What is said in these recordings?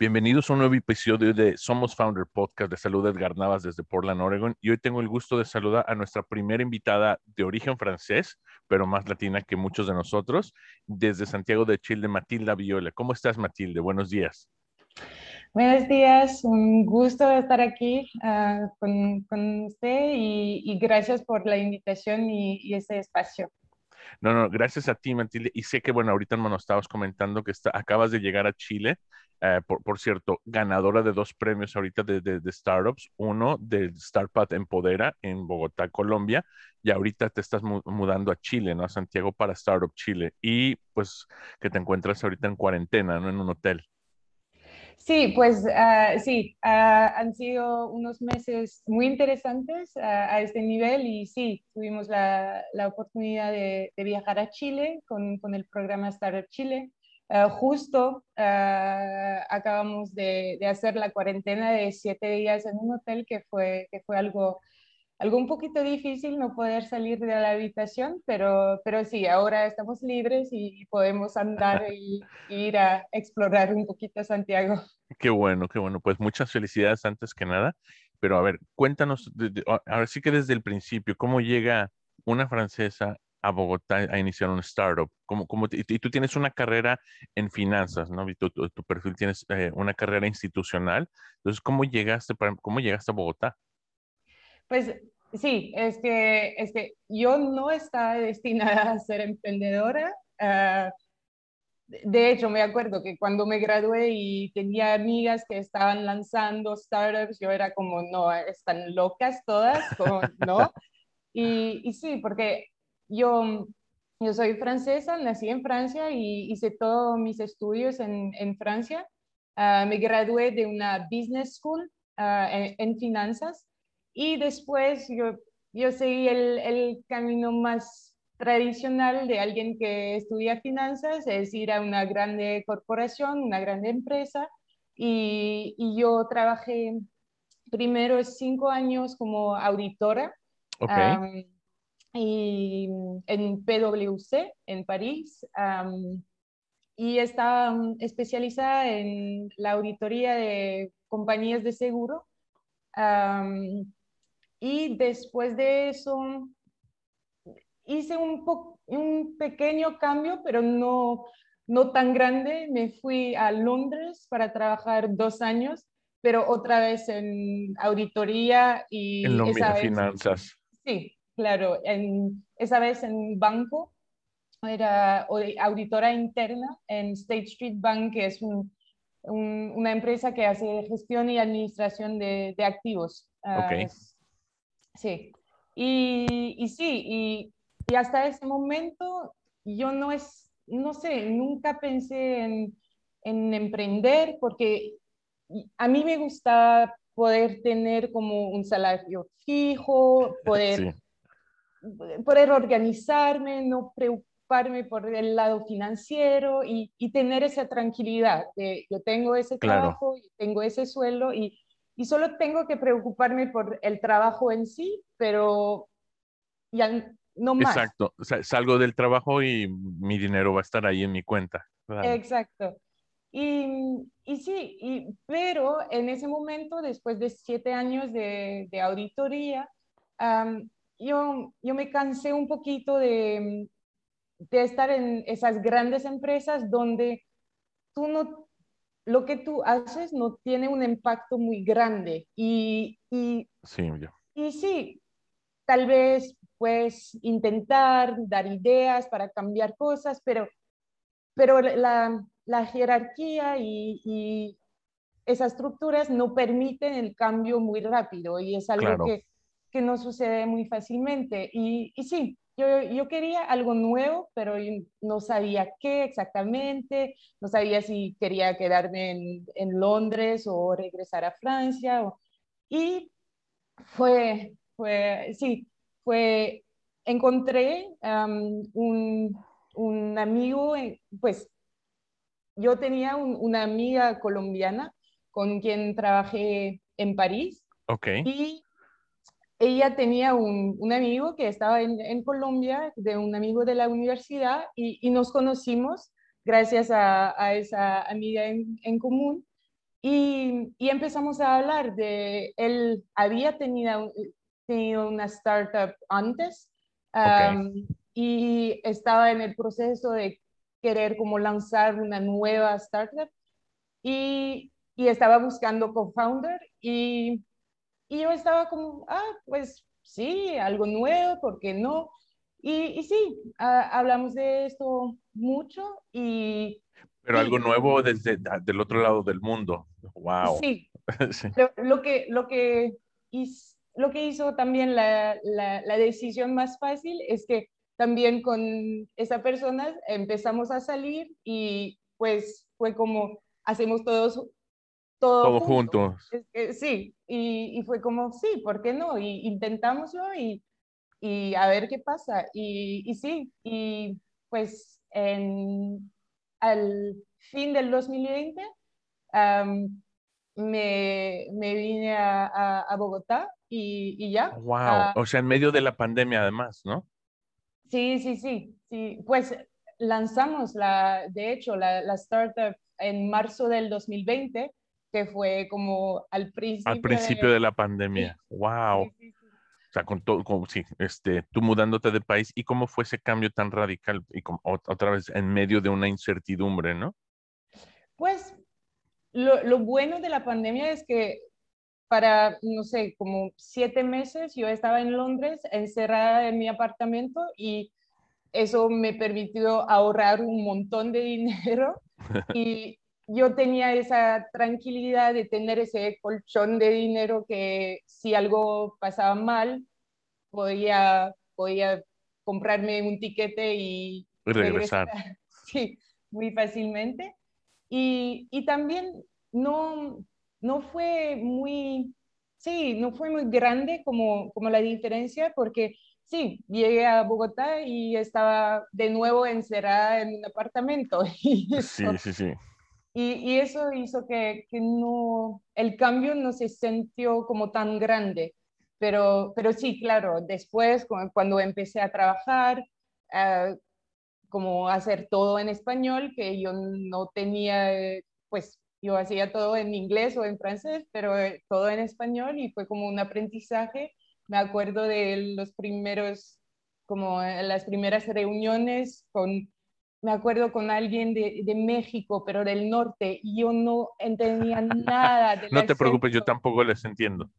Bienvenidos a un nuevo episodio de Somos Founder Podcast de Salud Edgar Navas desde Portland, Oregon. Y hoy tengo el gusto de saludar a nuestra primera invitada de origen francés, pero más latina que muchos de nosotros, desde Santiago de Chile, Matilda Viola. ¿Cómo estás, Matilde? Buenos días. Buenos días, un gusto estar aquí uh, con, usted y, y, gracias por la invitación y, y ese espacio. No, no, gracias a ti, Matilde. Y sé que, bueno, ahorita nos estabas comentando que está, acabas de llegar a Chile eh, por, cierto, ganadora de dos premios ahorita de startups, uno del Startup Empodera en Bogotá, Colombia, y ahorita te estás mudando a Chile, ¿no? A Santiago para Startup Chile, y pues que te encuentras ahorita en cuarentena, ¿no? En un hotel. Sí, pues uh, sí, uh, han sido unos meses muy interesantes uh, a este nivel y sí, tuvimos la, la oportunidad de, de, viajar a Chile con, con el programa Startup Chile. Justo acabamos de, de, hacer la cuarentena de siete días en un hotel que fue, que fue algo, algo un poquito difícil no poder salir de la habitación, pero, pero sí, ahora estamos libres y podemos andar y, y ir a explorar un poquito Santiago. Qué bueno, qué bueno. Pues muchas felicidades antes que nada. Pero a ver, cuéntanos, ahora sí que desde el principio, ¿cómo llega una francesa a Bogotá a iniciar un startup? ¿Cómo, cómo y, y, tú tienes una carrera en finanzas, ¿no? Tu, tu, tu perfil tienes eh, una carrera institucional. Entonces, ¿cómo llegaste, para, ¿cómo llegaste a Bogotá? Pues sí, es que, es que yo no estaba destinada a ser emprendedora. Uh, de hecho, me acuerdo que cuando me gradué y tenía amigas que estaban lanzando startups, yo era como, no, están locas todas, como, ¿no? Y, y sí, porque yo, yo soy francesa, nací en Francia y hice todos mis estudios en, en Francia. Uh, me gradué de una business school uh, en, en, finanzas y después yo, yo seguí el, el, camino más tradicional de alguien que estudia finanzas, es ir a una grande corporación, una grande empresa y, y yo trabajé primero cinco años como auditora. Okay. Um, y en PwC en París um, y está um, especializada en la auditoría de compañías de seguro. Um, y después de eso hice un, un pequeño cambio, pero no, no tan grande. Me fui a Londres para trabajar dos años, pero otra vez en auditoría y... En esa vez, finanzas. Sí, Claro, en, esa vez en banco, era auditora interna en State Street Bank, que es un, un, una empresa que hace gestión y administración de, de activos. Okay. Uh, sí, y, y sí, y, y, hasta ese momento yo no es, no sé, nunca pensé en, en emprender porque a mí me gusta poder tener como un salario fijo, poder... Sí poder organizarme, no preocuparme por el lado financiero y, y tener esa tranquilidad de yo tengo ese trabajo, claro. tengo ese sueldo y, y, solo tengo que preocuparme por el trabajo en sí, pero ya no más. Exacto, salgo del trabajo y mi dinero va a estar ahí en mi cuenta. Exacto. Y, y, sí, y, pero en ese momento, después de siete años de, de auditoría, um, yo, yo me cansé un poquito de, de estar en esas grandes empresas donde tú no, lo que tú haces no tiene un impacto muy grande. Y, y, sí, y sí, tal vez puedes intentar dar ideas para cambiar cosas, pero, pero la, la jerarquía y, y, esas estructuras no permiten el cambio muy rápido y es algo claro. que que no sucede muy fácilmente. Y, y sí, yo, yo, quería algo nuevo, pero no sabía qué exactamente, no sabía si quería quedarme en, en Londres o regresar a Francia. y fue, fue, sí, fue, encontré un, un, amigo, pues yo tenía una amiga colombiana con quien trabajé en París. Ok. Y ella tenía un, un amigo que estaba en, en, Colombia, de un amigo de la universidad, y, y nos conocimos gracias a, a esa amiga en, en común. Y, y, empezamos a hablar de, él había tenido, tenido una startup antes y estaba en el proceso de querer como lanzar una nueva startup y, y estaba buscando co-founder y y yo estaba como, ah, pues sí, algo nuevo, ¿por qué no? Y, y sí, hablamos de esto mucho y... Pero algo nuevo desde del otro lado del mundo. Wow. Sí. Lo, que, lo, que hizo, lo que hizo también la, la, la, decisión más fácil es que también con esa persona empezamos a salir y pues fue como hacemos todos todo, juntos. sí, y, y, fue como, sí, ¿por qué no? Y intentamos y, y a ver qué pasa. Y, y sí, y pues en, al fin del 2020 me, me, vine a, a, Bogotá y, y, ya. Wow, ah, o sea, en medio de la pandemia además, ¿no? Sí, sí, sí, sí. Pues lanzamos, la, de hecho, la, la startup en marzo del 2020 que fue como al principio. Al principio de, la pandemia. wow. O sea, con todo, sí, este, tú mudándote de país, ¿y cómo fue ese cambio tan radical y como, otra vez en medio de una incertidumbre, no? Pues lo, lo bueno de la pandemia es que para, no sé, como siete meses yo estaba en Londres encerrada en mi apartamento y eso me permitió ahorrar un montón de dinero y, yo tenía esa tranquilidad de tener ese colchón de dinero que si algo pasaba mal, podía, podía comprarme un tiquete y regresar. Sí, muy fácilmente. Y, y, también no, no fue muy, sí, no fue muy grande como, como la diferencia, porque sí, llegué a Bogotá y estaba de nuevo encerrada en un apartamento. sí, sí, sí. Y, eso hizo que, que, no, el cambio no se sintió como tan grande. Pero, pero sí, claro, después cuando empecé a trabajar, uh, como hacer todo en español, que yo no tenía, pues yo hacía todo en inglés o en francés, pero eh, todo en español y fue como un aprendizaje. Me acuerdo de los primeros, como eh, las primeras reuniones con me acuerdo con alguien de, de, México, pero del norte, y yo no entendía nada. No te preocupes, yo tampoco les entiendo.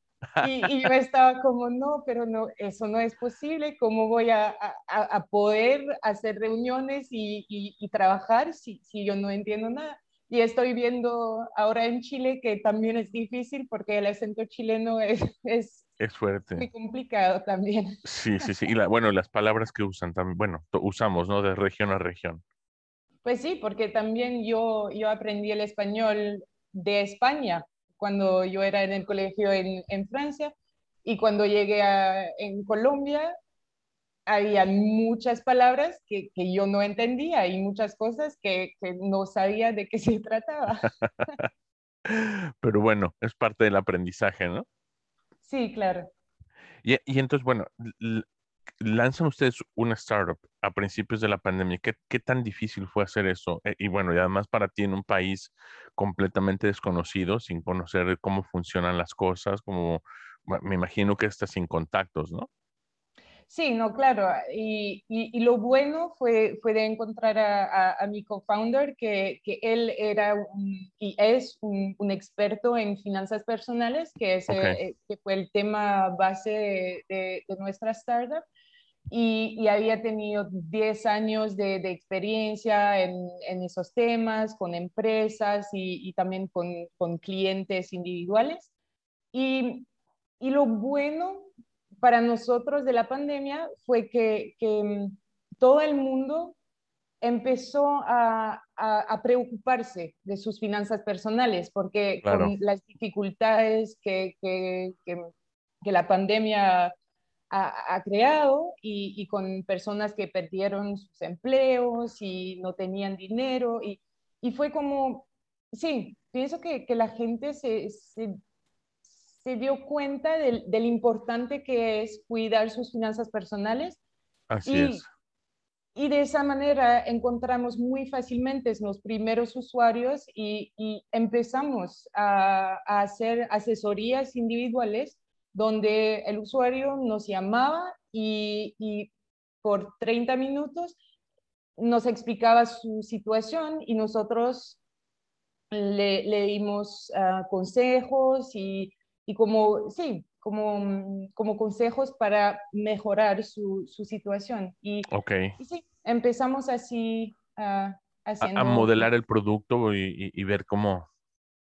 Y, y, yo estaba como, no, pero no, eso no es posible, ¿cómo voy a, a, a poder hacer reuniones y, y, y, trabajar si, si yo no entiendo nada? Y estoy viendo ahora en Chile que también es difícil porque el acento chileno es, es, es fuerte. Muy complicado también. Sí, sí, sí. Y la, bueno, las palabras que usan también, bueno, usamos, ¿no? De región a región. Pues sí, porque también yo, yo aprendí el español de España cuando yo era en el colegio en, en Francia y cuando llegué a, en Colombia había muchas palabras que, que, yo no entendía y muchas cosas que, que no sabía de qué se trataba. Pero bueno, es parte del aprendizaje, ¿no? Sí, claro. Y, y entonces, bueno, lanzan ustedes una startup a principios de la pandemia. ¿Qué, qué tan difícil fue hacer eso? Eh, y bueno, y además para ti en un país completamente desconocido, sin conocer cómo funcionan las cosas, como me imagino que estás sin contactos, ¿no? Sí, no, claro. Y, y, lo bueno fue, fue de encontrar a, a, mi co-founder, que, que, él era y es un, un, experto en finanzas personales, que, es, eh, que fue el tema base de, de nuestra startup y, había tenido 10 años de, experiencia en, esos temas, con empresas y, también con, clientes individuales. Y, lo bueno para nosotros de la pandemia fue que, mm, todo el mundo empezó a, preocuparse de sus finanzas personales, porque con las dificultades que, que, la pandemia ha, creado y, con personas que perdieron sus empleos y no tenían dinero, y, y fue como, sí, pienso que, la gente se, se dio cuenta del, del, importante que es cuidar sus finanzas personales. Así es. Y de esa manera encontramos muy fácilmente los primeros usuarios y, empezamos a, hacer asesorías individuales donde el usuario nos llamaba y, y por 30 minutos nos explicaba su situación y nosotros le, le dimos ah, consejos y y como, sí, como, mm, como consejos para mejorar su, su situación. Y, okay. sí, empezamos así uh, haciendo... A, modelar el producto y, y, ver cómo...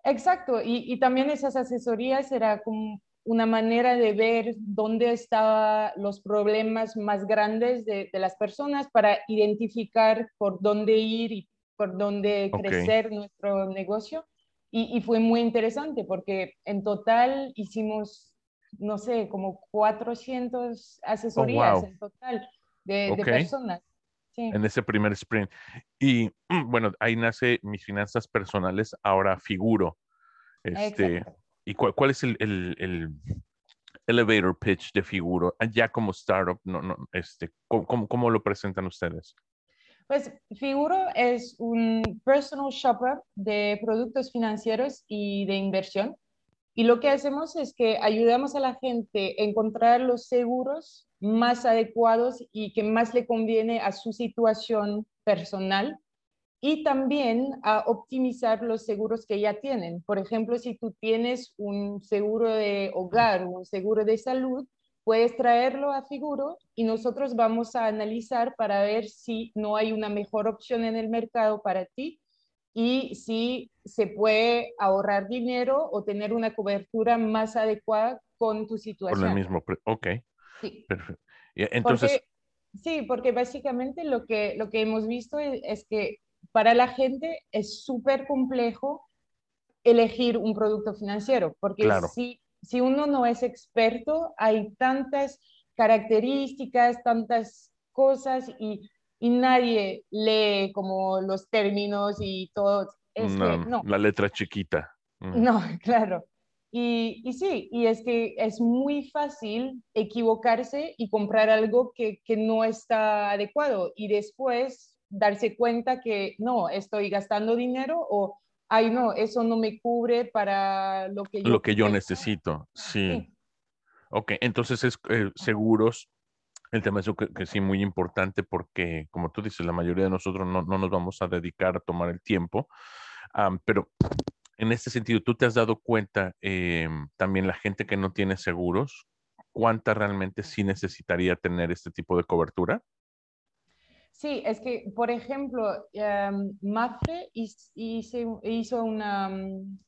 Exacto, y, y, también esas asesorías era como una manera de ver dónde estaban los problemas más grandes de, de, las personas para identificar por dónde ir y por dónde crecer nuestro negocio. Y, fue muy interesante porque en total hicimos, no sé, como 400 asesorías en total de, personas. En ese primer sprint. Y bueno, ahí nace mis finanzas personales, ahora figuro. Este, ¿Y cuál, es el, el, elevator pitch de Figuro? Ya como startup, no, no, este, ¿cómo, cómo lo presentan ustedes? Pues Figuro es un personal shopper de productos financieros y de inversión. Y lo que hacemos es que ayudamos a la gente a encontrar los seguros más adecuados y que más le conviene a su situación personal y también a optimizar los seguros que ya tienen. Por ejemplo, si tú tienes un seguro de hogar, un seguro de salud, puedes traerlo a Figuro y nosotros vamos a analizar para ver si no hay una mejor opción en el mercado para ti y si se puede ahorrar dinero o tener una cobertura más adecuada con tu situación. Por el mismo, ok. Sí. Perfecto. Entonces... sí, porque básicamente lo que, lo que hemos visto es, que para la gente es súper complejo elegir un producto financiero, porque claro. si si uno no es experto, hay tantas características, tantas cosas y, nadie lee como los términos y todo. Es no, la letra chiquita. No, claro. Y, y, sí, y es que es muy fácil equivocarse y comprar algo que, que no está adecuado y después darse cuenta que no, estoy gastando dinero o ay no, eso no me cubre para lo que yo, lo que yo necesito. Sí. Ok, entonces es eh, seguros. El tema es que, que, sí, muy importante porque, como tú dices, la mayoría de nosotros no, no nos vamos a dedicar a tomar el tiempo. pero en este sentido, ¿tú te has dado cuenta em, también la gente que no tiene seguros, cuánta realmente sí necesitaría tener este tipo de cobertura? Sí, es que, por ejemplo, em, Mafre hizo, una, mm,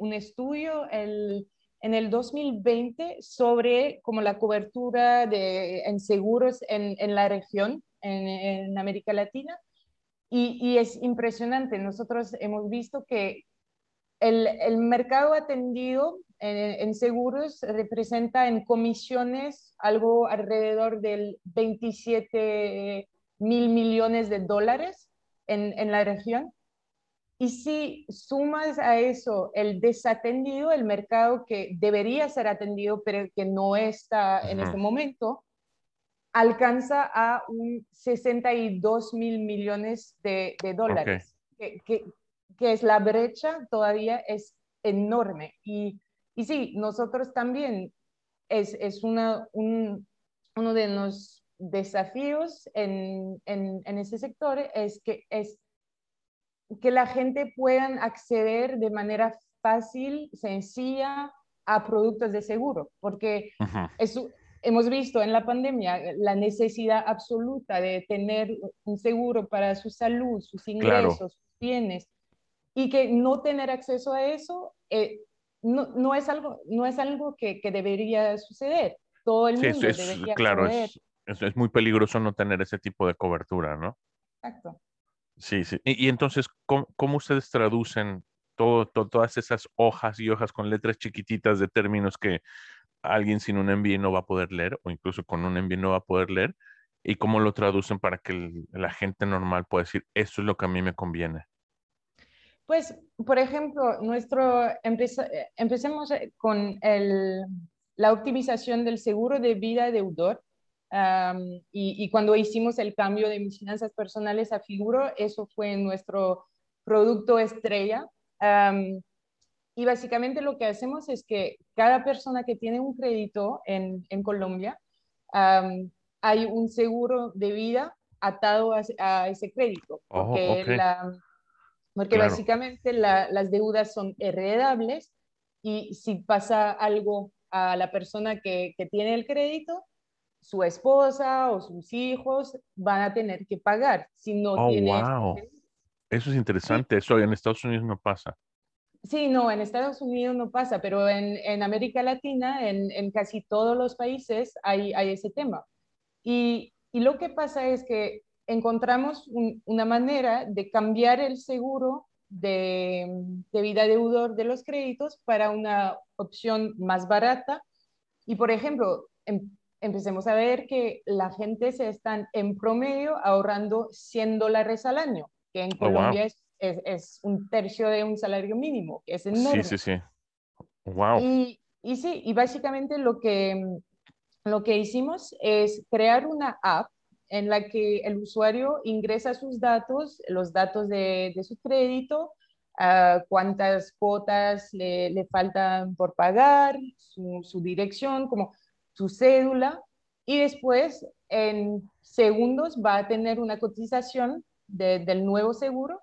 un, estudio en el 2020 sobre como la cobertura de, en seguros en, en la región, en, en, América Latina, y, y, es impresionante. Nosotros hemos visto que el, el mercado atendido en, en, seguros representa en comisiones algo alrededor del 27 mil millones de dólares en, en la región. Y si sumas a eso el desatendido, el mercado que debería ser atendido, pero que no está en este momento, alcanza a un 62 mil millones de, de dólares, que, que, que, es la brecha todavía es enorme. Y, y sí, nosotros también es, es una, un, uno de los desafíos en, en, ese sector es que, es que la gente pueda acceder de manera fácil, sencilla a productos de seguro, porque hemos visto en la pandemia la necesidad absoluta de tener un seguro para su salud, sus ingresos, sus bienes, y que no tener acceso a eso eh, no, no, es algo, no es algo que, que debería suceder. todo el mundo sí, es, debería claro, saber. Es, es, muy peligroso no tener ese tipo de cobertura, ¿no? Exacto. Sí, sí. Y, y entonces, ¿cómo, ¿cómo, ustedes traducen todo, todo, todas esas hojas y hojas con letras chiquititas de términos que alguien sin un MBA no va a poder leer o incluso con un MBA no va a poder leer? ¿Y cómo lo traducen para que el, la gente normal pueda decir, esto es lo que a mí me conviene? Pues, por ejemplo, nuestro, empeza, empecemos con el, la optimización del seguro de vida deudor. Um, y, y, cuando hicimos el cambio de mis finanzas personales a Figuro, eso fue nuestro producto estrella. Um, y básicamente lo que hacemos es que cada persona que tiene un crédito en, en Colombia, um, hay un seguro de vida atado a, a ese crédito. Porque, oh, okay. la, porque claro. básicamente la, las deudas son heredables y si pasa algo a la persona que, que tiene el crédito, su esposa o sus hijos van a tener que pagar si no oh, wow. Eso es interesante, sí. eso en Estados Unidos no pasa. Sí, no, en Estados Unidos no pasa, pero en, en América Latina, en, en, casi todos los países hay, hay ese tema. Y, y, lo que pasa es que encontramos un, una manera de cambiar el seguro de, de, vida deudor de los créditos para una opción más barata. Y, por ejemplo, em, empecemos a ver que la gente se están en promedio ahorrando 100 dólares al año, que en Colombia oh, wow. es, es, es, un tercio de un salario mínimo, que es enorme. Sí, sí, sí. Wow. Y, y sí, y básicamente lo que, lo que hicimos es crear una app en la que el usuario ingresa sus datos, los datos de, de su crédito, uh, cuántas cuotas le, le, faltan por pagar, su, su, dirección, como su cédula, y después en segundos va a tener una cotización de, del nuevo seguro.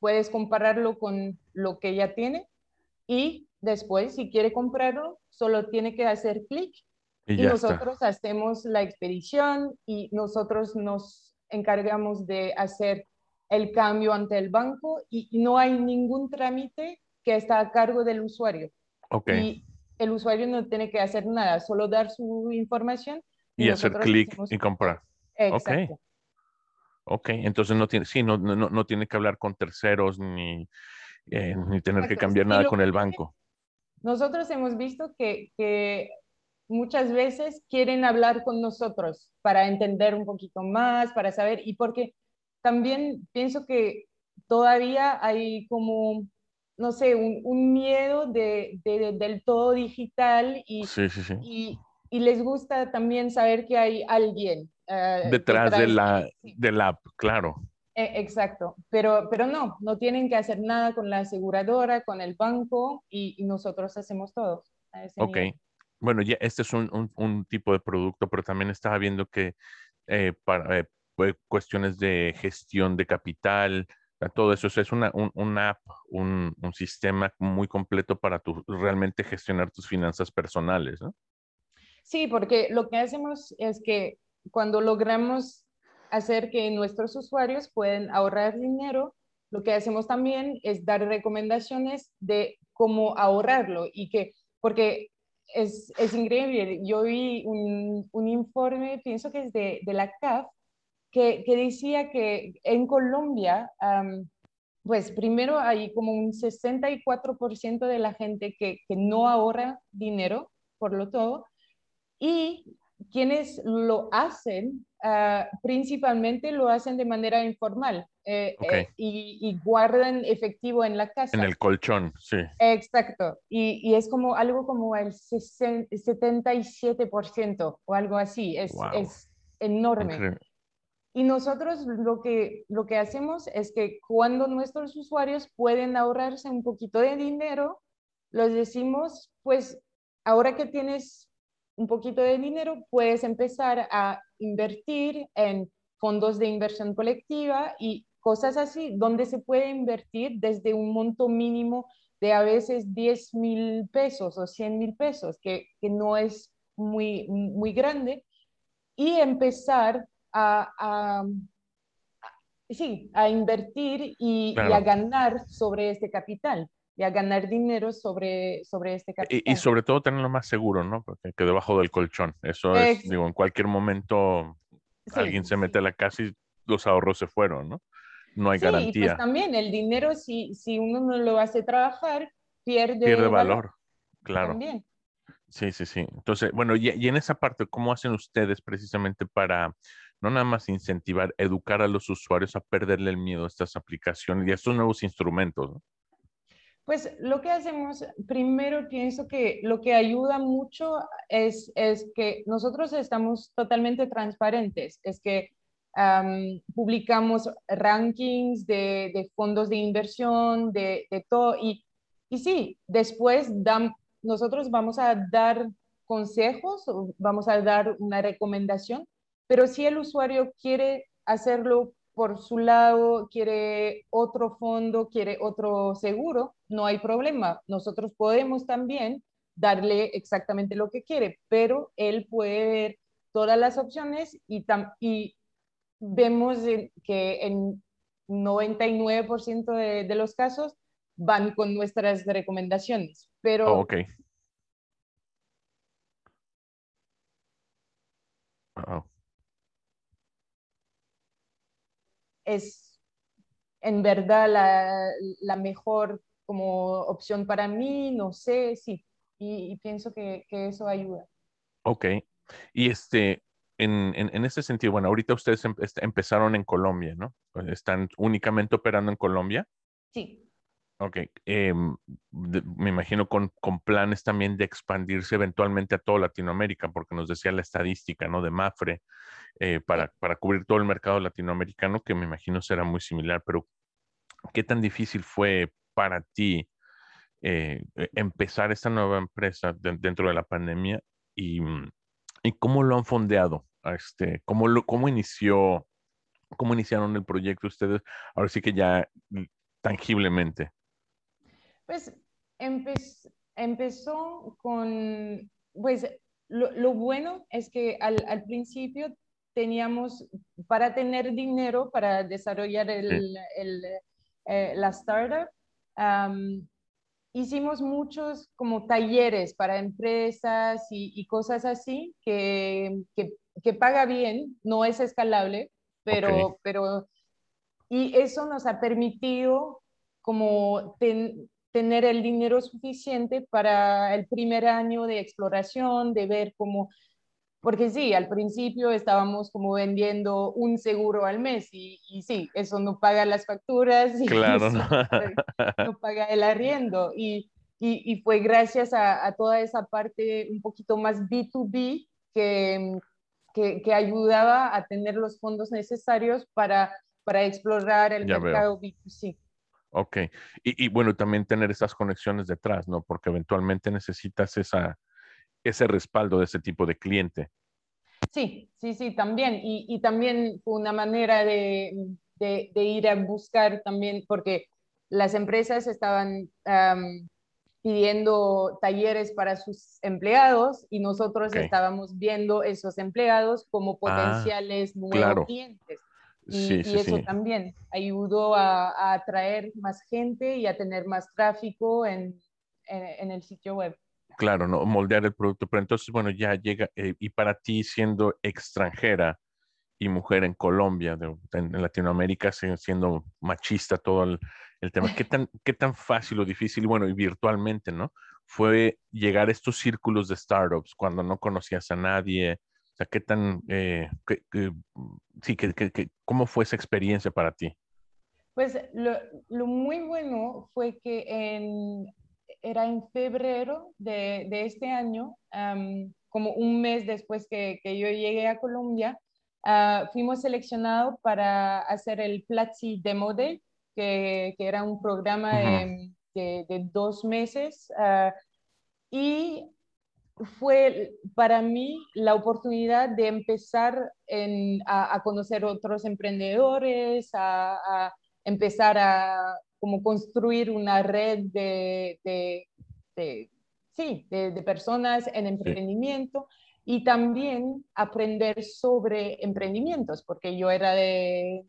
Puedes compararlo con lo que ya tiene y después, si quiere comprarlo, solo tiene que hacer clic y, y nosotros está. hacemos la expedición y nosotros nos encargamos de hacer el cambio ante el banco y no hay ningún trámite que está a cargo del usuario. Okay. Y el usuario no tiene que hacer nada, solo dar su información. Y, y hacer clic y comprar. Exacto. Ok. Ok, entonces no tiene, sí, no, no, no tiene que hablar con terceros ni, eh, ni tener Exacto. que cambiar nada con el banco. Nosotros hemos visto que, que muchas veces quieren hablar con nosotros para entender un poquito más, para saber, y porque también pienso que todavía hay como, no sé, un, un miedo de, de, de, del todo digital y, sí, sí, sí. y, y, les gusta también saber que hay alguien. Uh, detrás, detrás, de la, sí. del app, claro. Eh, exacto, pero, pero no, no tienen que hacer nada con la aseguradora, con el banco y, y nosotros hacemos todo. ok, nivel. bueno, ya este es un, un, un, tipo de producto, pero también estaba viendo que eh, para eh, cuestiones de gestión de capital, todo eso, es una, un, una app, un, un, sistema muy completo para tu, realmente gestionar tus finanzas personales, ¿no? Sí, porque lo que hacemos es que cuando logramos hacer que nuestros usuarios pueden ahorrar dinero, lo que hacemos también es dar recomendaciones de cómo ahorrarlo y que, porque es, es increíble, yo vi un, un, informe, pienso que es de, de la CAF, que, que, decía que en Colombia, um, pues primero hay como un 64% de la gente que, que no ahorra dinero, por lo todo, y quienes lo hacen, uh, principalmente lo hacen de manera informal eh, okay. eh, y, y, guardan efectivo en la casa. En el colchón, sí. Exacto. Y, y es como algo como el 77% o algo así. Es, wow. es enorme. Increíble. Y nosotros lo que, lo que hacemos es que cuando nuestros usuarios pueden ahorrarse un poquito de dinero, les decimos, pues ahora que tienes un poquito de dinero, puedes empezar a invertir en fondos de inversión colectiva y cosas así, donde se puede invertir desde un monto mínimo de a veces 10 mil pesos o 100 mil pesos, que, que, no es muy, muy grande, y empezar a, a, sí, a invertir y, claro. y, a ganar sobre este capital. y a ganar dinero sobre, sobre este capital. Y, sobre todo tenerlo más seguro, ¿no? Porque que debajo del colchón. Eso es, digo, en cualquier momento alguien se mete a la casa y los ahorros se fueron, ¿no? No hay garantía. Y pues también el dinero, si, si uno no lo hace trabajar, pierde, pierde valor. Claro. También. Sí, sí, sí. Entonces, bueno, y, y, en esa parte, ¿cómo hacen ustedes precisamente para no nada más incentivar, educar a los usuarios a perderle el miedo a estas aplicaciones y a estos nuevos instrumentos? Pues lo que hacemos, primero pienso que lo que ayuda mucho es, es que nosotros estamos totalmente transparentes, es que publicamos rankings de, fondos de inversión, de, de todo, y, y, sí, después dan, nosotros vamos a dar consejos, vamos a dar una recomendación, pero si el usuario quiere hacerlo por su lado, quiere otro fondo, quiere otro seguro, no hay problema. Nosotros podemos también darle exactamente lo que quiere, pero él puede ver todas las opciones y, vemos que en 99% de, de, los casos van con nuestras recomendaciones. Pero oh, es en verdad la, mejor como opción para mí, no sé, sí, y, pienso que, eso ayuda. Ok, y este, en, en, ese sentido, bueno, ahorita ustedes empezaron en Colombia, ¿no? ¿Están únicamente operando en Colombia? Sí. Ok, em, me imagino con, con, planes también de expandirse eventualmente a toda Latinoamérica, porque nos decía la estadística, ¿no? De Mafre, eh, para, para, cubrir todo el mercado latinoamericano, que me imagino será muy similar, pero ¿qué tan difícil fue para ti eh, e, empezar esta nueva empresa dentro de la pandemia y, y, cómo lo han fondeado? Este, ¿cómo, lo, cómo, inició, ¿Cómo iniciaron el proyecto ustedes? Ahora sí que ya tangiblemente. Pues empezó con, pues lo, bueno es que al, al, principio teníamos, para tener dinero para desarrollar el, el, eh, la startup, hicimos muchos como talleres para empresas y, cosas así que, que, que, paga bien, no es escalable, pero, pero y eso nos ha permitido como tener el dinero suficiente para el primer año de exploración, de ver cómo, porque sí, al principio estábamos como vendiendo un seguro al mes y, y sí, eso no paga las facturas y claro, no. no. paga el arriendo. Y, y, y fue gracias a, a, toda esa parte un poquito más B2B que, que, que, ayudaba a tener los fondos necesarios para, para explorar el mercado B2C. Ok, y, y, bueno, también tener esas conexiones detrás, ¿no? Porque eventualmente necesitas esa, ese respaldo de ese tipo de cliente. Sí, sí, sí, también. Y, y también una manera de, de, ir a buscar también, porque las empresas estaban pidiendo talleres para sus empleados y nosotros estábamos viendo esos empleados como ah, potenciales nuevos clientes. Y, eso también ayudó a, atraer más gente y a tener más tráfico en, en, el sitio web. Claro, ¿no? moldear el producto, pero entonces, bueno, ya llega, eh, y para ti siendo extranjera y mujer en Colombia, en, Latinoamérica, siendo machista todo el, tema, ¿qué tan, ¿qué tan fácil o difícil, bueno, y virtualmente, ¿no? Fue llegar a estos círculos de startups cuando no conocías a nadie, o sea, ¿qué tan, eh, sí, que, que, cómo fue esa experiencia para ti? Pues lo, lo muy bueno fue que en, era en febrero de, de este año, como un mes después que, que yo llegué a Colombia, uh, fuimos seleccionados para hacer el Platzi Demo Day, que, que era un programa de, de, dos meses. Uh, y fue para mí la oportunidad de empezar a, conocer otros emprendedores, a, empezar a como construir una red de, sí, de, personas en emprendimiento y también aprender sobre emprendimientos, porque yo era de,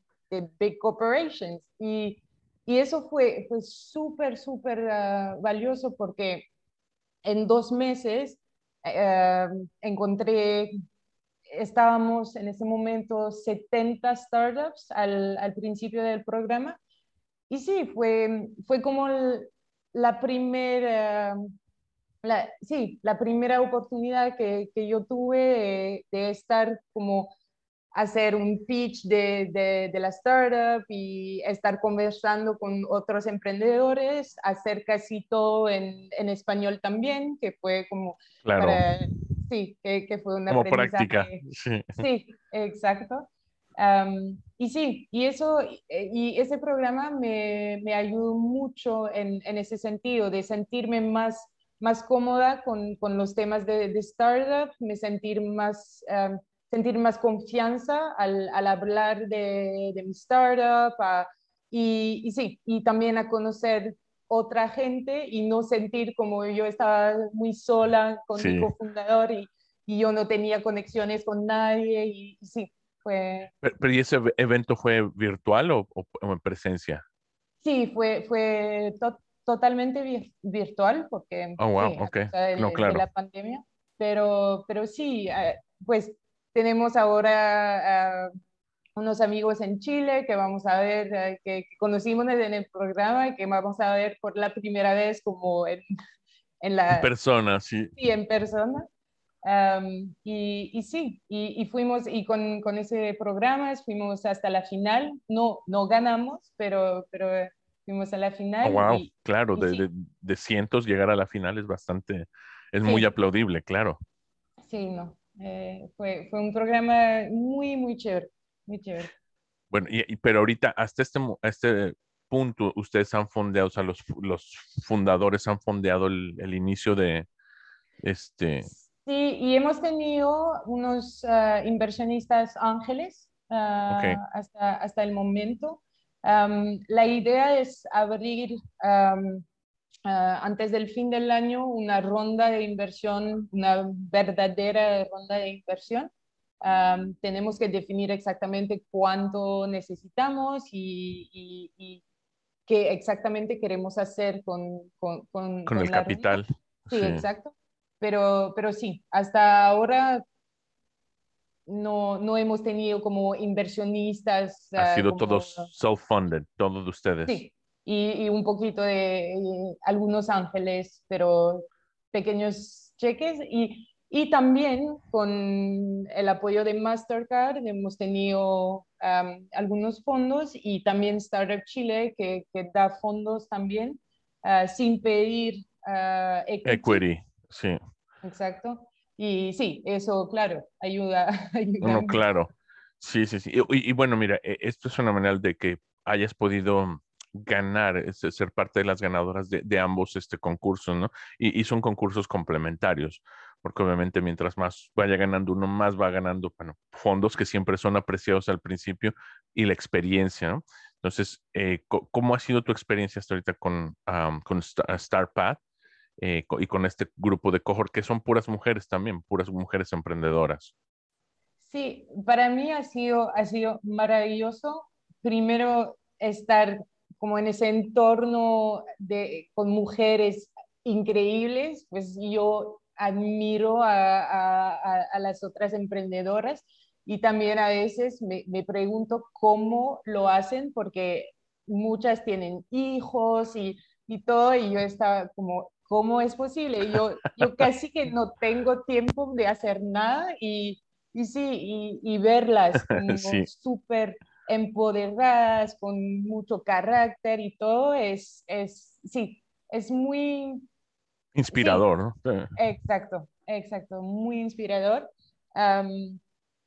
Big Corporations y y eso fue, fue súper, súper ah, valioso porque en dos meses eh, encontré, estábamos en ese momento 70 startups al, al principio del programa. Y sí, fue, fue como la primera, la, sí, la primera oportunidad que, que yo tuve de, estar como hacer un pitch de, de, la startup y estar conversando con otros emprendedores, hacer casi todo en, en español también, que fue como claro. sí, que, que, fue una práctica. Sí. sí, exacto. Y sí, y eso, y ese programa me, me ayudó mucho en, en, ese sentido, de sentirme más, más cómoda con, con los temas de, de, startup, me sentir más sentir más confianza al, al hablar de, de, mi startup y, y, sí, y también a conocer otra gente y no sentir como yo estaba muy sola con mi cofundador y, y, yo no tenía conexiones con nadie y, sí, fue... Pero, ¿y ese evento fue virtual o, o, en presencia? Sí, fue, fue totalmente virtual porque oh, wow, okay. de, no, claro. de la pandemia, pero, pero sí, eh, pues tenemos ahora unos amigos en Chile que vamos a ver, uh, que, que, conocimos en el programa y que vamos a ver por la primera vez como en, en la... En persona, sí. Sí, en persona. Um, y, y, sí, y, y, fuimos, y con, con, ese programa fuimos hasta la final, no, no ganamos, pero, pero fuimos a la final. Oh, wow, claro, de, sí. de, de, cientos llegar a la final es bastante, es sí. muy aplaudible, claro. Sí, no, eh, fue, fue un programa muy, muy chévere, muy chévere. Bueno, y, pero ahorita, hasta este, este punto, ustedes han fondeado, o sea, los, los fundadores han fondeado el, el inicio de este... Sí, y hemos tenido unos uh, inversionistas ángeles uh, okay. hasta, hasta el momento. Um, la idea es abrir um, uh, antes del fin del año una ronda de inversión, una verdadera ronda de inversión. Um, tenemos que definir exactamente cuánto necesitamos y, y, y qué exactamente queremos hacer con, con, con, con el capital. Sí, sí, exacto. Pero, pero sí, hasta ahora no, no hemos tenido como inversionistas. Ha sido uh, como... todos self-funded, todos ustedes. Sí, y, y un poquito de y, algunos ángeles, pero pequeños cheques. Y, y también con el apoyo de Mastercard hemos tenido um, algunos fondos y también Startup Chile que, que da fondos también uh, sin pedir uh, equity. equity. Sí. Exacto. Y sí, eso, claro, ayuda. ayuda no, claro. Sí, sí, sí. Y, y, bueno, mira, e, esto es una manera de que hayas podido ganar, ser parte de las ganadoras de, de ambos este, concursos, ¿no? Y, y, son concursos complementarios, porque obviamente mientras más vaya ganando uno, más va ganando, bueno, fondos que siempre son apreciados al principio y la experiencia, ¿no? Entonces, eh, ¿cómo ha sido tu experiencia hasta ahorita con, um, con StarPath eh, y con este grupo de cohort que son puras mujeres también, puras mujeres emprendedoras? Sí, para mí ha sido, ha sido maravilloso. Primero, estar como en ese entorno de, con mujeres increíbles, pues yo admiro a, a, a las otras emprendedoras y también a veces me, me, pregunto cómo lo hacen porque muchas tienen hijos y, y todo y yo estaba como, ¿cómo es posible? Yo, yo casi que no tengo tiempo de hacer nada y, y sí, y, y verlas como sí. súper empoderadas, con mucho carácter y todo, es, es sí, es muy... Inspirador, sí. ¿no? Exacto, exacto, muy inspirador. Um,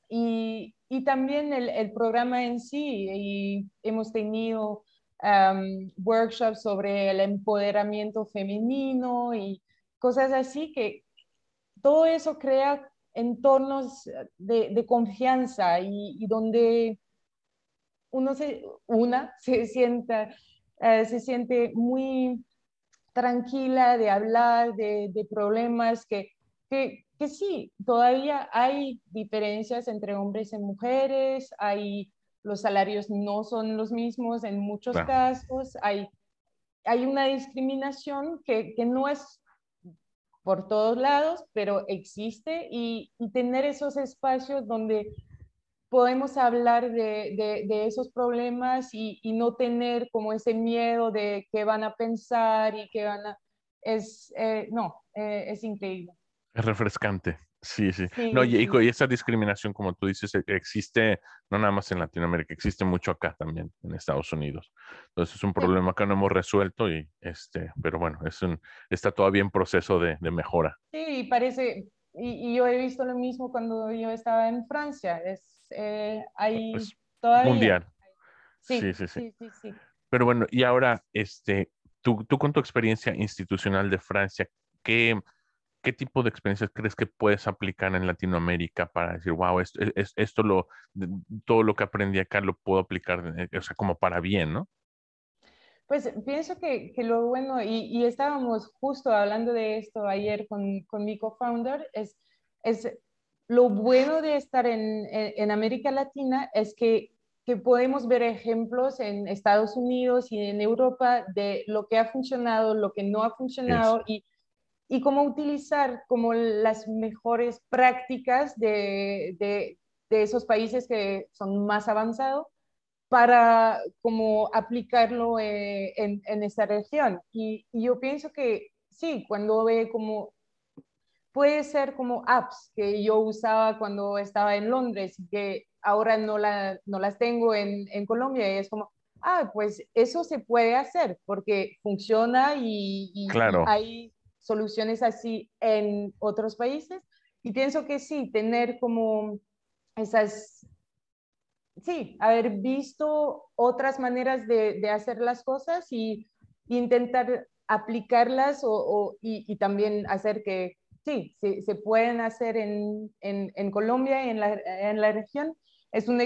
y, y, también el, el, programa en sí, y hemos tenido um, workshops sobre el empoderamiento femenino y cosas así que todo eso crea entornos de, de confianza y, y donde uno se, una se sienta, uh, se siente muy tranquila de hablar de, de problemas que, que, que, sí, todavía hay diferencias entre hombres y mujeres, hay los salarios no son los mismos en muchos casos, hay, hay una discriminación que, que, no es por todos lados, pero existe y, y tener esos espacios donde podemos hablar de, de, esos problemas y, y, no tener como ese miedo de qué van a pensar y qué van a... Es, eh, no, eh, es increíble. Es refrescante. Sí, sí. no, y, y, esa discriminación, como tú dices, e, existe no nada más en Latinoamérica, existe mucho acá también, en Estados Unidos. Entonces es un problema que no hemos resuelto, y este, pero bueno, es un, está todavía en proceso de, de mejora. Sí, parece, y, yo he visto lo mismo cuando yo estaba en Francia, es, eh, hay pues, todavía... Mundial. Sí sí sí, sí Pero bueno, y ahora, este, tú, tú con tu experiencia institucional de Francia, ¿qué ¿qué tipo de experiencias crees que puedes aplicar en Latinoamérica para decir, wow, esto, esto lo, todo lo que aprendí acá lo puedo aplicar, eh, o sea, como para bien, ¿no? Pues pienso que, que lo bueno, y, y, estábamos justo hablando de esto ayer con, con mi co-founder, es, es lo bueno de estar en, en, América Latina es que, que, podemos ver ejemplos en Estados Unidos y en Europa de lo que ha funcionado, lo que no ha funcionado, y y cómo utilizar como las mejores prácticas de, de, esos países que son más avanzados para como aplicarlo eh, en, en, esta región. Y, yo pienso que sí, cuando ve como, puede ser como apps que yo usaba cuando estaba en Londres y que ahora no, la, no las tengo en, en Colombia y es como, ah, pues eso se puede hacer porque funciona y, y claro. hay soluciones así en otros países. Y pienso que sí, tener como esas, sí, haber visto otras maneras de, de hacer las cosas y, intentar aplicarlas o, y, también hacer que, sí, se, se pueden hacer en, en, en Colombia y en la, en la región, es un,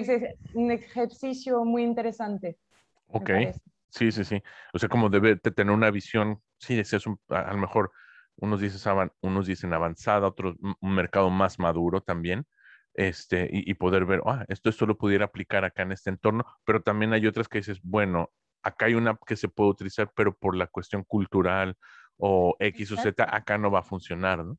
un ejercicio muy interesante. Ok, sí, sí, sí. O sea, como debe tener una visión, sí, es un, a lo mejor unos dicen, unos dicen avanzada, otros un mercado más maduro también, este, y, poder ver, ah, esto, esto lo pudiera aplicar acá en este entorno, pero también hay otras que dices, bueno, acá hay una que se puede utilizar, pero por la cuestión cultural o X o Z, acá no va a funcionar, ¿no?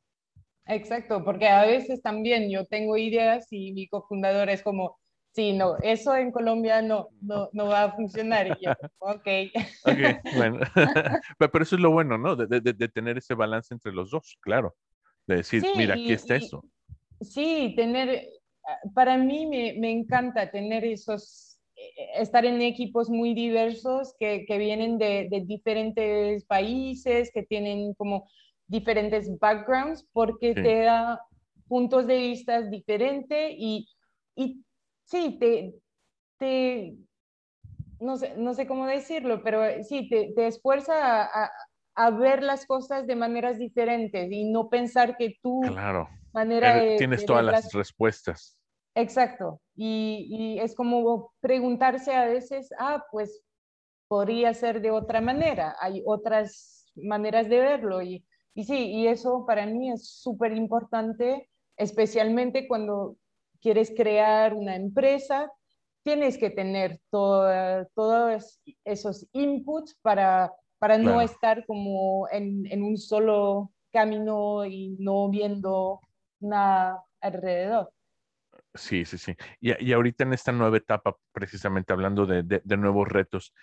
Exacto, porque a veces también yo tengo ideas y mi cofundador es como, sí, no, eso en Colombia no, no, no va a funcionar. Y yo, ok. Ok, bueno. Pero eso es lo bueno, ¿no? De, de, de, tener ese balance entre los dos, claro. De decir, mira, aquí está eso. Sí, tener, para mí me, me, encanta tener esos, estar en equipos muy diversos que, que vienen de, de diferentes países, que tienen como diferentes backgrounds, porque te da puntos de vista diferentes y, y sí, te, te no, sé, no sé cómo decirlo, pero eh, sí, te, te esfuerza a, a, ver las cosas de maneras diferentes y no pensar que tú... Claro. Manera de, Tienes todas las respuestas. Exacto. Y, y, es como preguntarse a veces, ah, pues podría ser de otra manera. Hay otras maneras de verlo. Y, y sí, y eso para mí es súper importante, especialmente cuando quieres crear una empresa, tienes que tener todos esos inputs para, para no estar como en, en, un solo camino y no viendo nada alrededor. Sí, sí, sí. Y, y ahorita en esta nueva etapa, precisamente hablando de, de, de nuevos retos,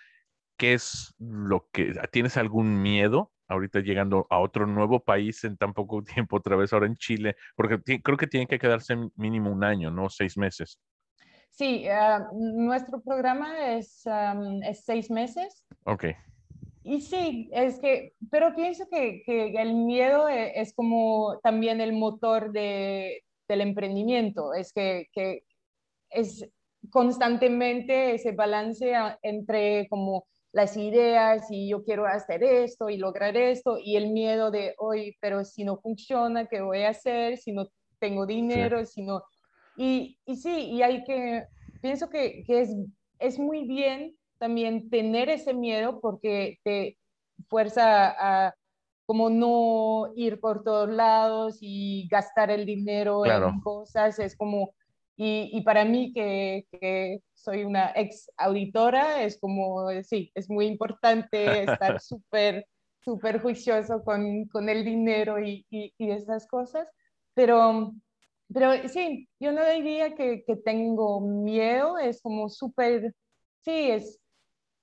¿qué es lo que, tienes algún miedo ahorita llegando a otro nuevo país en tan poco tiempo, otra vez ahora en Chile, porque creo que tiene que quedarse mínimo un año, ¿no? Seis meses. Sí, uh, nuestro programa es, um, es, seis meses. Ok. Y sí, es que, pero pienso que, que el miedo e, es, como también el motor de, del emprendimiento, es que, que es constantemente ese balance entre como las ideas y yo quiero hacer esto y lograr esto y el miedo de hoy, pero si no funciona, ¿qué voy a hacer? Si no tengo dinero, si no... Y, y, sí, y hay que, pienso que, que, es, es muy bien también tener ese miedo porque te fuerza a como no ir por todos lados y gastar el dinero en cosas, es como Y, para mí, que, que, soy una ex auditora, es como, sí, es muy importante estar súper, súper juicioso con, con, el dinero y, y, y, esas cosas. Pero, pero sí, yo no diría que, que tengo miedo, es como súper, sí, es,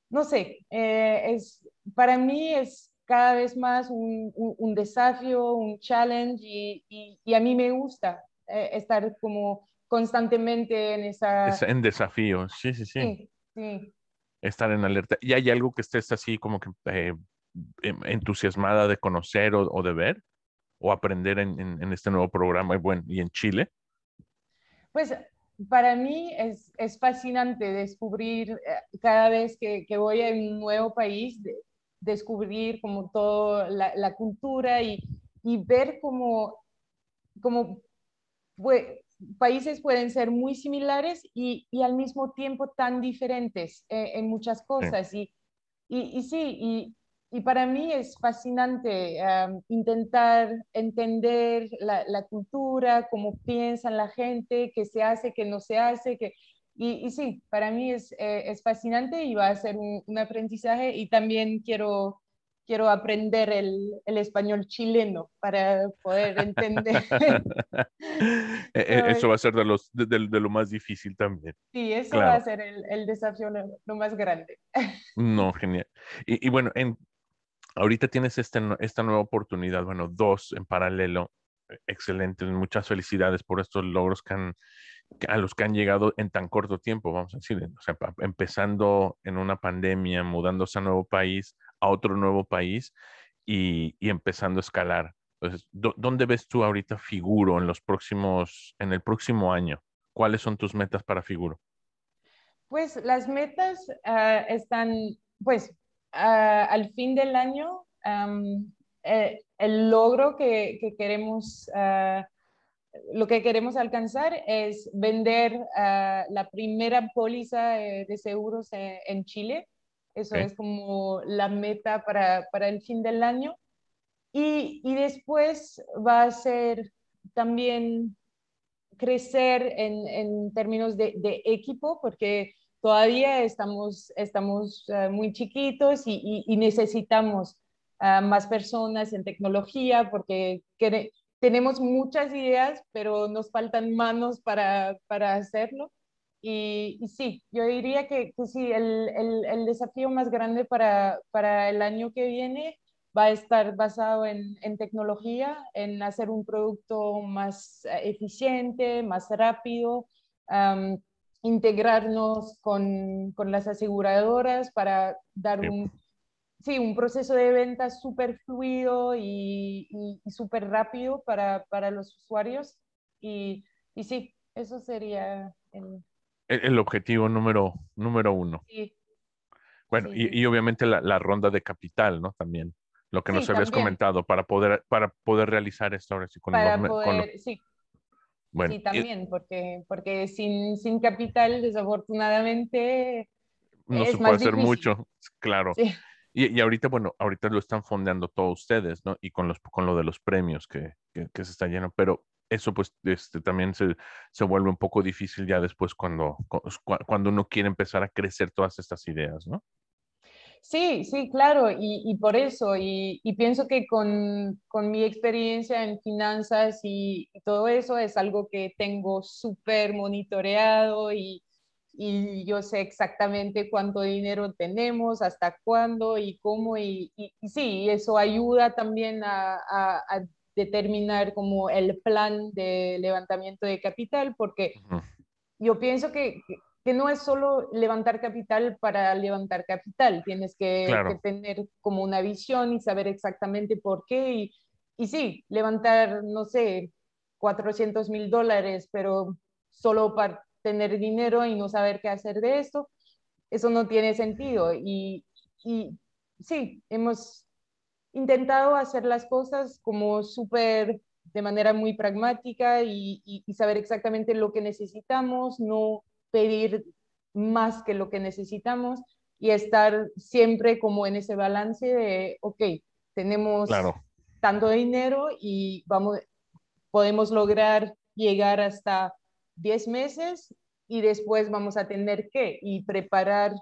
no sé, eh, es, para mí es cada vez más un, un, desafío, un challenge y, y, a mí me gusta eh, estar como constantemente en esa... en desafío, sí, sí, sí. Sí, Estar en alerta. ¿Y hay algo que estés así como que eh, em, entusiasmada de conocer o, de ver o aprender en, en, este nuevo programa y, bueno, y en Chile? Pues para mí es, es fascinante descubrir eh, cada vez que, que, voy a un nuevo país, descubrir como toda la, la, cultura y, y ver cómo, cómo países pueden ser muy similares y, y, al mismo tiempo tan diferentes eh, en muchas cosas. Y, y, y, sí, y, y, para mí es fascinante intentar entender la, la, cultura, cómo piensan la gente, qué se hace, qué no se hace. Que, y, sí, para mí es, eh, es fascinante y va a ser un, un aprendizaje y también quiero quiero aprender el, el, español chileno para poder entender. E, e, eso va a ser de, los, de, de, lo más difícil también. Sí, eso va a ser el, el desafío lo, más grande. no, genial. Y, y, bueno, en, ahorita tienes este, esta nueva oportunidad, bueno, dos en paralelo. Excelentes, muchas felicidades por estos logros que han, a los que han llegado en tan corto tiempo, vamos a decir, o sea, empezando en una pandemia, mudándose a nuevo país, a otro nuevo país y, empezando a escalar. Entonces, ¿dónde ves tú ahorita Figuro en los próximos, en el próximo año? ¿Cuáles son tus metas para Figuro? Pues las metas ah, están, pues, ah, al fin del año, eh, el logro que, queremos, ah, lo que queremos alcanzar es vender la primera póliza eh, de seguros eh, en Chile. Eso es como la meta para, para el fin del año. Y, y, después va a ser también crecer en, en términos de, de, equipo, porque todavía estamos, estamos uh, muy chiquitos y, y, necesitamos uh, más personas en tecnología, porque tenemos muchas ideas, pero nos faltan manos para, para hacerlo. Y, sí, yo diría que, que sí, el, el, el, desafío más grande para, para, el año que viene va a estar basado en, en tecnología, en hacer un producto más eh, eficiente, más rápido, integrarnos con, con, las aseguradoras para dar un, sí, un proceso de venta súper fluido y, y, y súper rápido para, para, los usuarios. Y, y sí, eso sería el, el, objetivo número, número uno. Sí. Bueno, Y, y, obviamente la, la, ronda de capital, ¿no? También, lo que nos habías comentado, para poder, para poder realizar esto ahora sí. Con para poder, sí. Bueno, sí, también, porque, porque sin, sin capital, desafortunadamente, no se puede hacer mucho, claro. Sí. Y, y, ahorita, bueno, ahorita lo están fondeando todos ustedes, ¿no? Y con, los, con lo de los premios que, que, que se está lleno, pero eso pues este, también se, se, vuelve un poco difícil ya después cuando, cuando uno quiere empezar a crecer todas estas ideas, ¿no? Sí, sí, claro, y, y por eso, y, y, pienso que con, con, mi experiencia en finanzas y, todo eso es algo que tengo súper monitoreado y, yo sé exactamente cuánto dinero tenemos, hasta cuándo y cómo, y, sí, eso ayuda también a determinar como el plan de levantamiento de capital, porque yo pienso que, que, no es solo levantar capital para levantar capital, tienes que, tener como una visión y saber exactamente por qué. Y, y sí, levantar, no sé, 400 mil dólares, pero solo para tener dinero y no saber qué hacer de esto, eso no tiene sentido. Y, y sí, hemos intentado hacer las cosas como súper de manera muy pragmática y, saber exactamente lo que necesitamos, no pedir más que lo que necesitamos y estar siempre como en ese balance de, ok, tenemos tanto dinero y vamos, podemos lograr llegar hasta 10 meses y después vamos a tener que y preparar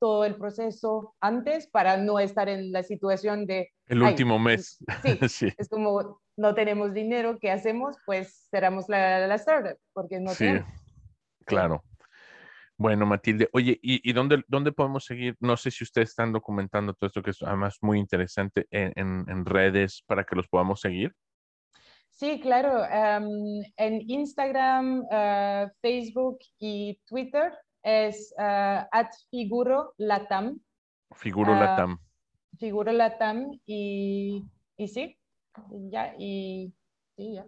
todo el proceso antes para no estar en la situación de... El último mes. Sí, es como no tenemos dinero, ¿qué hacemos? Pues cerramos la, la startup porque no sí, Claro. Bueno, Matilde, oye, ¿y, dónde, dónde, podemos seguir? No sé si ustedes están documentando todo esto que es además muy interesante en, en, redes para que los podamos seguir. Sí, claro. en Instagram, uh, Facebook y Twitter es uh, at Figuro Latam. Figuro uh, Latam. Figuro Latam y, y sí, ya, y sí, ya.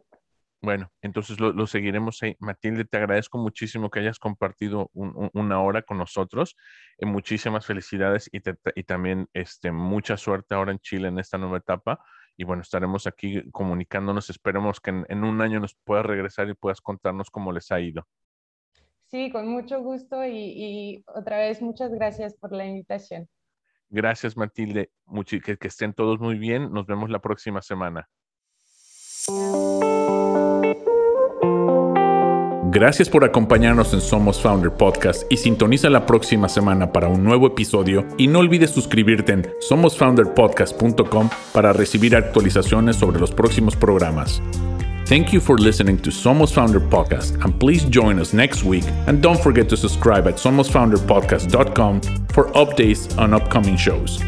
Bueno, entonces lo, seguiremos ahí. Matilde, te agradezco muchísimo que hayas compartido una hora con nosotros. Eh, muchísimas felicidades y, y, también este, mucha suerte ahora en Chile en esta nueva etapa. Y bueno, estaremos aquí comunicándonos. Esperemos que en, un año nos puedas regresar y puedas contarnos cómo les ha ido. Sí, con mucho gusto y, otra vez muchas gracias por la invitación. Gracias, Matilde. que, que estén todos muy bien. Nos vemos la próxima semana. Gracias por acompañarnos en Somos Founder Podcast y sintoniza la próxima semana para un nuevo episodio y no olvides suscribirte en somosfounderpodcast.com para recibir actualizaciones sobre los próximos programas. Thank you for listening to Somos Founder Podcast and please join us next week and don't forget to subscribe at somosfounderpodcast.com for updates on upcoming shows.